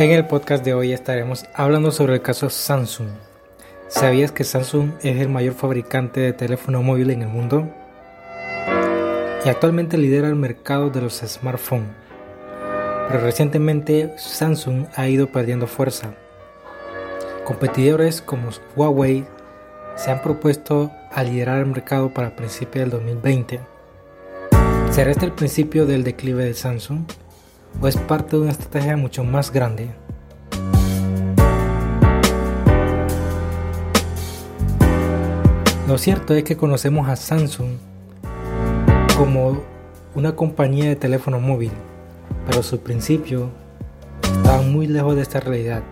En el podcast de hoy estaremos hablando sobre el caso Samsung. ¿Sabías que Samsung es el mayor fabricante de teléfono móvil en el mundo? Y actualmente lidera el mercado de los smartphones. Pero recientemente Samsung ha ido perdiendo fuerza. Competidores como Huawei se han propuesto a liderar el mercado para principios del 2020. ¿Será este el principio del declive de Samsung? ¿O es parte de una estrategia mucho más grande? Lo cierto es que conocemos a Samsung como una compañía de teléfono móvil, pero su principio estaba muy lejos de esta realidad.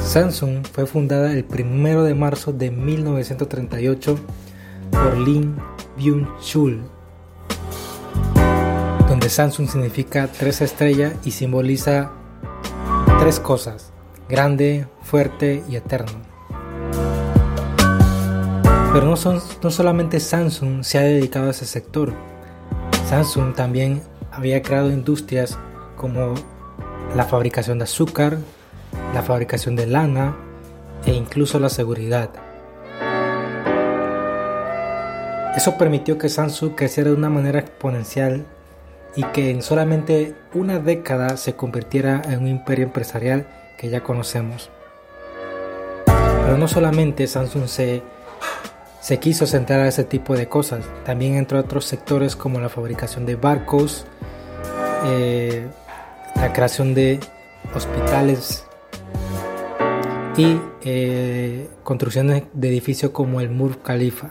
Samsung fue fundada el 1 de marzo de 1938 por Lin Byung-chul, Samsung significa tres estrellas y simboliza tres cosas, grande, fuerte y eterno. Pero no, son, no solamente Samsung se ha dedicado a ese sector. Samsung también había creado industrias como la fabricación de azúcar, la fabricación de lana e incluso la seguridad. Eso permitió que Samsung creciera de una manera exponencial y que en solamente una década se convirtiera en un imperio empresarial que ya conocemos. Pero no solamente Samsung se quiso centrar a ese tipo de cosas. También entre otros sectores como la fabricación de barcos, eh, la creación de hospitales y eh, construcciones de edificios como el Mur Khalifa.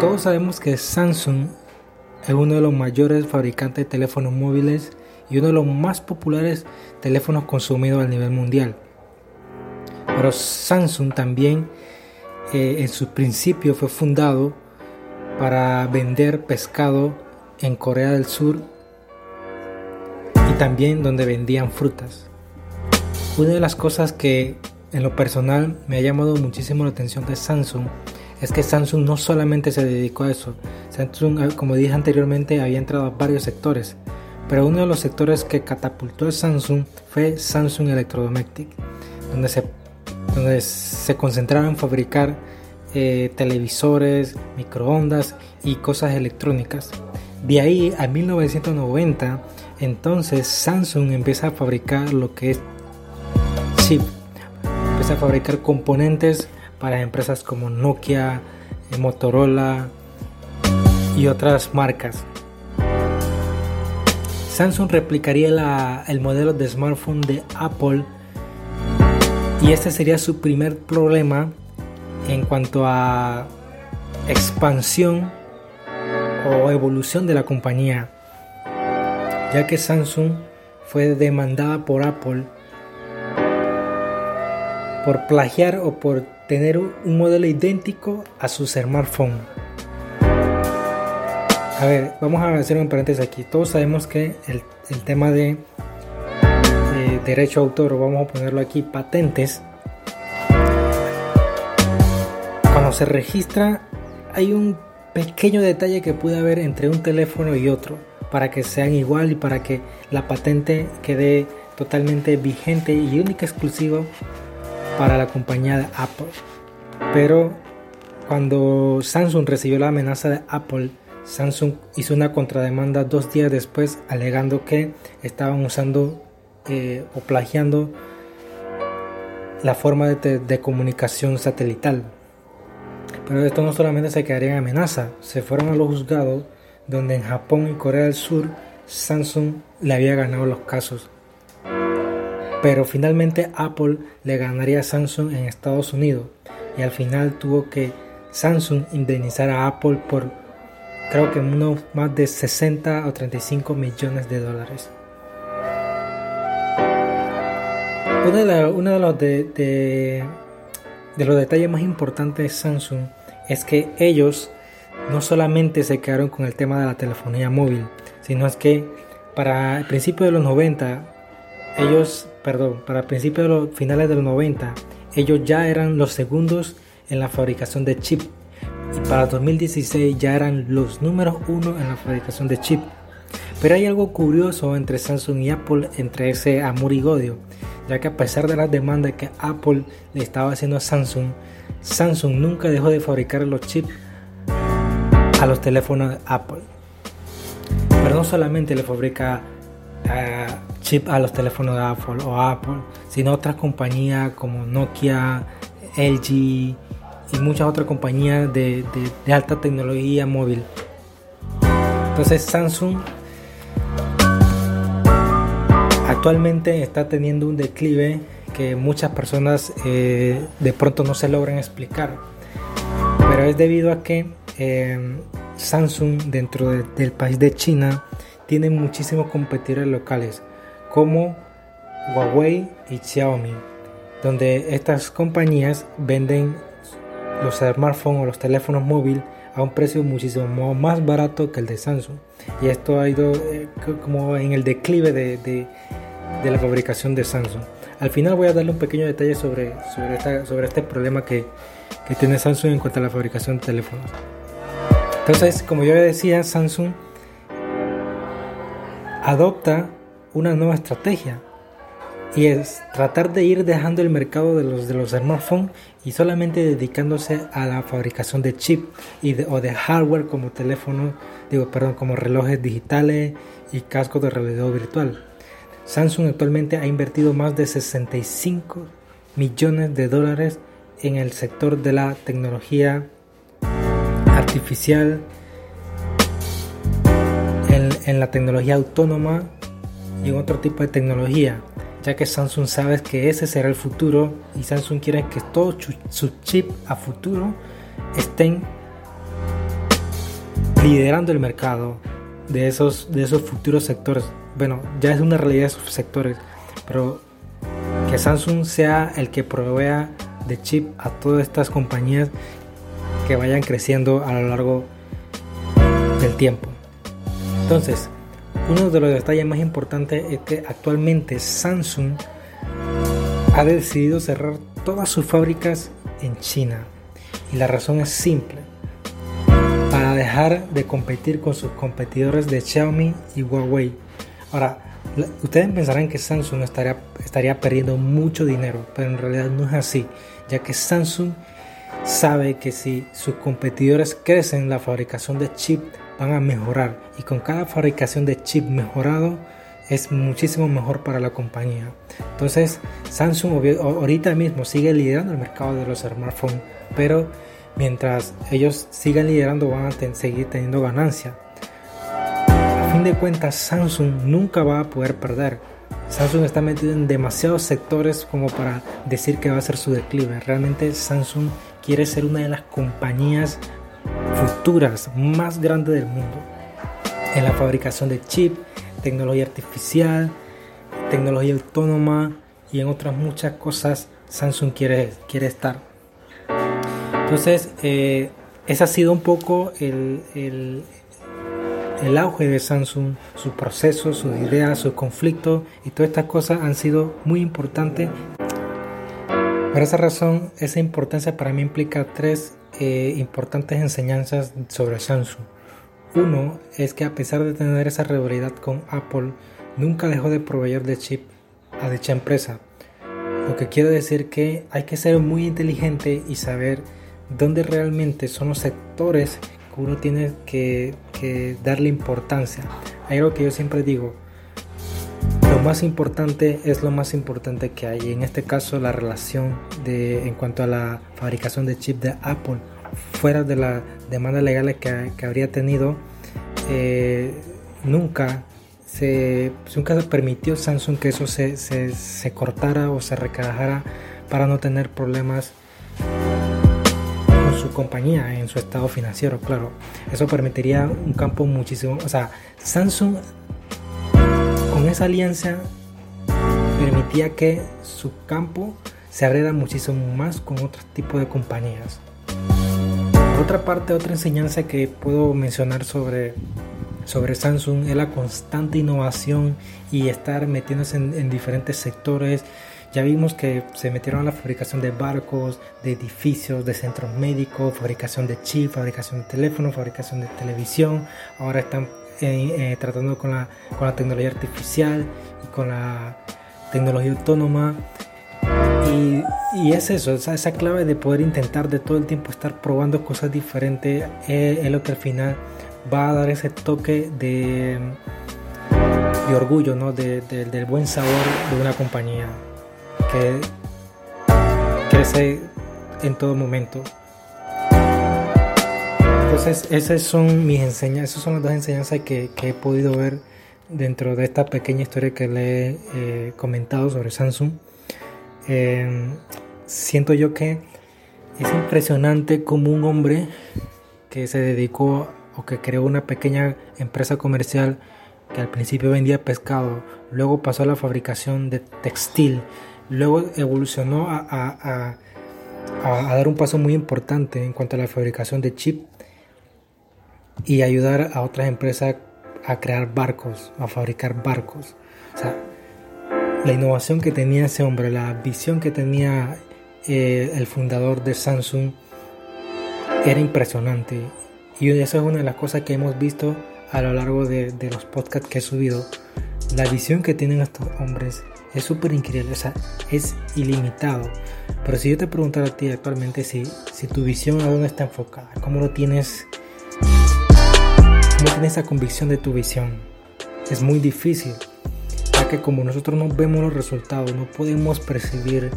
Todos sabemos que Samsung es uno de los mayores fabricantes de teléfonos móviles y uno de los más populares teléfonos consumidos a nivel mundial. Pero Samsung también en su principio fue fundado para vender pescado en Corea del Sur y también donde vendían frutas. Una de las cosas que en lo personal me ha llamado muchísimo la atención de Samsung es que Samsung no solamente se dedicó a eso. Samsung, eh, como dije anteriormente, había entrado a varios sectores. Pero uno de los sectores que catapultó Samsung fue Samsung Electrodomestic, donde se donde se concentraron en fabricar eh, televisores, microondas y cosas electrónicas. De ahí a 1990, entonces Samsung empieza a fabricar lo que es chip, empieza a fabricar componentes para empresas como Nokia, eh, Motorola y otras marcas. Samsung replicaría el modelo de smartphone de Apple y este sería su primer problema en cuanto a expansión o evolución de la compañía, ya que Samsung fue demandada por Apple por plagiar o por tener un modelo idéntico a su smartphone. A ver, vamos a hacer un paréntesis aquí. Todos sabemos que el, tema de derecho a autor, vamos a ponerlo aquí, patentes, cuando se registra hay un pequeño detalle que puede haber entre un teléfono y otro para que sean igual y para que la patente quede totalmente vigente y única exclusiva para la compañía de Apple. Pero cuando Samsung recibió la amenaza de Apple, Samsung hizo una contrademanda dos días después alegando que estaban usando eh, o plagiando la forma de, comunicación satelital. Pero esto no solamente se quedaría en amenaza, se fueron a los juzgados donde en Japón y Corea del Sur Samsung le había ganado los casos. Pero finalmente Apple le ganaría a Samsung en Estados Unidos y al final tuvo que Samsung indemnizar a Apple por creo que unos más de 60 o 35 millones de dólares. Uno de, los de, los detalles más importantes de Samsung es que ellos no solamente se quedaron con el tema de la telefonía móvil, sino es que para el principio de los 90, ellos, perdón, para el principio de los finales de los 90, ellos ya eran los segundos en la fabricación de chip y para 2016 ya eran los números uno en la fabricación de chip. Pero hay algo curioso entre Samsung y Apple, entre ese amor y odio, ya que a pesar de las demandas que Apple le estaba haciendo a Samsung, Samsung nunca dejó de fabricar los chips a los teléfonos de Apple. Pero no solamente le fabrica uh, chip a los teléfonos de Apple o Apple, sino otras compañías como Nokia, LG y muchas otras compañías de, de alta tecnología móvil. Entonces Samsung actualmente está teniendo un declive que muchas personas eh, de pronto no se logran explicar. Pero es debido a que eh, Samsung dentro del país de China tiene muchísimos competidores locales como Huawei y Xiaomi, donde estas compañías venden los smartphones o los teléfonos móviles a un precio muchísimo más barato que el de Samsung. Y esto ha ido eh, como en el declive de, de, la fabricación de Samsung. Al final voy a darle un pequeño detalle sobre, sobre, sobre este problema que, que, tiene Samsung en cuanto a la fabricación de teléfonos. Entonces, como yo decía, Samsung adopta una nueva estrategia y es tratar de ir dejando el mercado de los, de los smartphones y solamente dedicándose a la fabricación de chip y o de hardware como teléfonos, digo, perdón, como relojes digitales y cascos de realidad virtual. Samsung actualmente ha invertido más de 65 millones de dólares en el sector de la tecnología artificial, en, la tecnología autónoma y en otro tipo de tecnología, ya que Samsung sabe que ese será el futuro y Samsung quiere que todos sus chips a futuro estén liderando el mercado de esos, de esos futuros sectores bueno, ya es una realidad de sus sectores, pero que Samsung sea el que provea de chip a todas estas compañías que vayan creciendo a lo largo del tiempo. Entonces, uno de los detalles más importantes es que actualmente Samsung ha decidido cerrar todas sus fábricas en China. Y la razón es simple. Para dejar de competir con sus competidores de Xiaomi y Huawei Ahora, ustedes pensarán que Samsung estaría, estaría perdiendo mucho dinero, pero en realidad no es así, ya que Samsung sabe que si sus competidores crecen, la fabricación de chip van a mejorar y con cada fabricación de chip mejorado es muchísimo mejor para la compañía. Entonces, Samsung ahorita mismo sigue liderando el mercado de los smartphones, pero mientras ellos sigan liderando van a seguir teniendo ganancia fin de cuentas Samsung nunca va a poder perder. Samsung está metido en demasiados sectores como para decir que va a ser su declive. Realmente Samsung quiere ser una de las compañías futuras más grandes del mundo. En la fabricación de chip, tecnología artificial, tecnología autónoma y en otras muchas cosas Samsung quiere, quiere estar. Entonces, eh, ese ha sido un poco el, el auge de Samsung, su proceso, sus ideas, sus conflictos y todas estas cosas han sido muy importantes. Por esa razón, esa importancia para mí implica tres eh, importantes enseñanzas sobre Samsung. Uno es que a pesar de tener esa rivalidad con Apple, nunca dejó de proveer de chip a dicha empresa. Lo que quiere decir que hay que ser muy inteligente y saber dónde realmente son los sectores uno tiene que, darle importancia. Hay algo que yo siempre digo, más importante es lo más importante que hay. En este caso, la relación de, en cuanto a la fabricación de chip de Apple, fuera de la demanda legal que, habría tenido, eh, nunca se, nunca se permitió Samsung que eso se, se, se cortara o se recajara para no tener problemas su compañía, en su estado financiero, claro. Eso permitiría un campo muchísimo, o sea, Samsung esa alianza permitía que su campo se abriera muchísimo más con otro tipo de compañías. Otra parte, otra enseñanza que puedo mencionar sobre, sobre Samsung es la constante innovación y estar metiéndose en, en diferentes sectores ya vimos que se metieron a la fabricación de barcos, de edificios, de centros médicos, fabricación de chip, fabricación de teléfonos, fabricación de televisión. Ahora están eh, tratando con la, con la tecnología artificial y con la tecnología autónoma. Y, es eso, esa, esa, clave de poder intentar de todo el tiempo estar probando cosas diferentes es, es lo que al final va a dar ese toque de, de orgullo, ¿no? De, del buen sabor de una compañía que crece en todo momento. Entonces, esas son mis enseñanzas, esas son las dos enseñanzas que, que he podido ver dentro de esta pequeña historia que le he eh, comentado sobre Samsung. Eh, siento yo que es impresionante como un hombre que se dedicó o que creó una pequeña empresa comercial que al principio vendía pescado, luego pasó a la fabricación de textil, luego evolucionó a, a, a, a dar un paso muy importante en cuanto a la fabricación de chip y ayudar a otras empresas a crear barcos, a fabricar barcos. O sea, la innovación que tenía ese hombre, la visión que tenía eh, el fundador de Samsung era impresionante. Y eso es una de las cosas que hemos visto a lo largo de, los podcasts que he subido. La visión que tienen estos hombres es súper increíble, o sea, es ilimitado. Pero si yo te preguntara a ti actualmente si, si tu visión a dónde está enfocada, cómo lo tienes, cómo tienes esa convicción de tu visión, es muy difícil, ya que como nosotros no vemos los resultados, no podemos percibir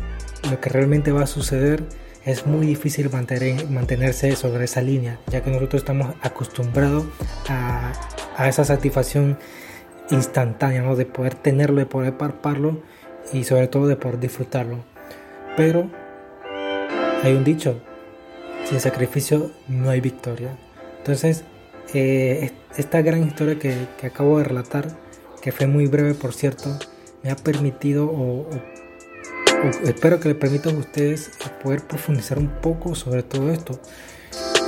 lo que realmente va a suceder, es muy difícil mantener, mantenerse sobre esa línea, ya que nosotros estamos acostumbrados a, a esa satisfacción instantánea, ¿no? de poder tenerlo, de poder parparlo y sobre todo de poder disfrutarlo. Pero hay un dicho, sin sacrificio no hay victoria. Entonces, eh, esta gran historia que, que, acabo de relatar, que fue muy breve por cierto, me ha permitido o, o espero que le permita a ustedes poder profundizar un poco sobre todo esto,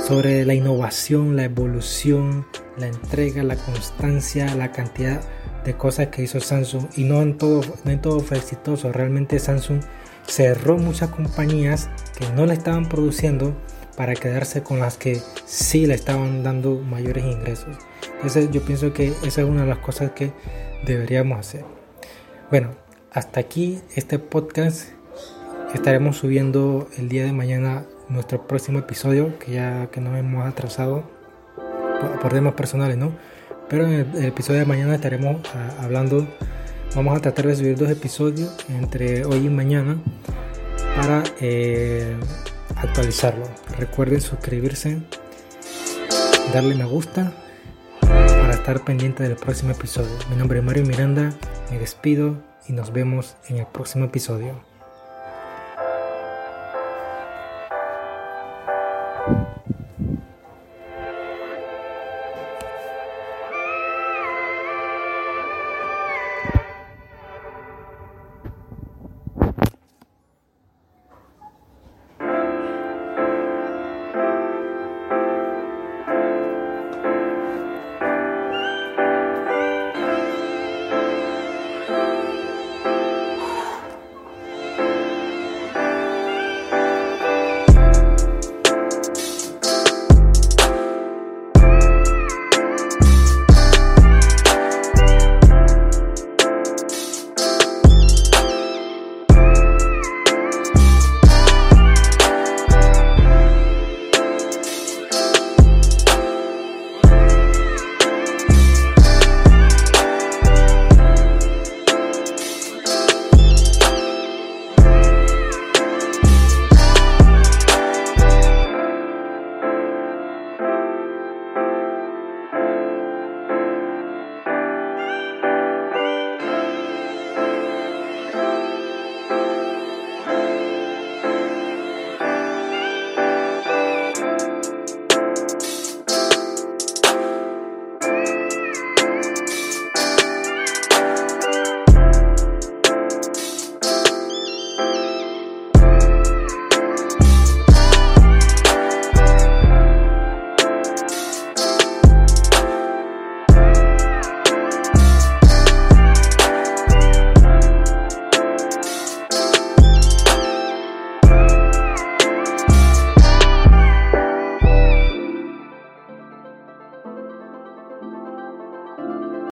sobre la innovación, la evolución, la entrega, la constancia, la cantidad de cosas que hizo Samsung y no en todo, no en todo fue exitoso. Realmente Samsung cerró muchas compañías que no le estaban produciendo para quedarse con las que sí le estaban dando mayores ingresos. Entonces yo pienso que esa es una de las cosas que deberíamos hacer. Bueno, hasta aquí este podcast. Estaremos subiendo el día de mañana nuestro próximo episodio, que ya que nos hemos atrasado por, temas personales, ¿no? Pero en el, episodio de mañana estaremos uh, hablando, vamos a tratar de subir dos episodios entre hoy y mañana para eh, actualizarlo. Recuerden suscribirse, darle me gusta para estar pendiente del próximo episodio. Mi nombre es Mario Miranda, me despido y nos vemos en el próximo episodio.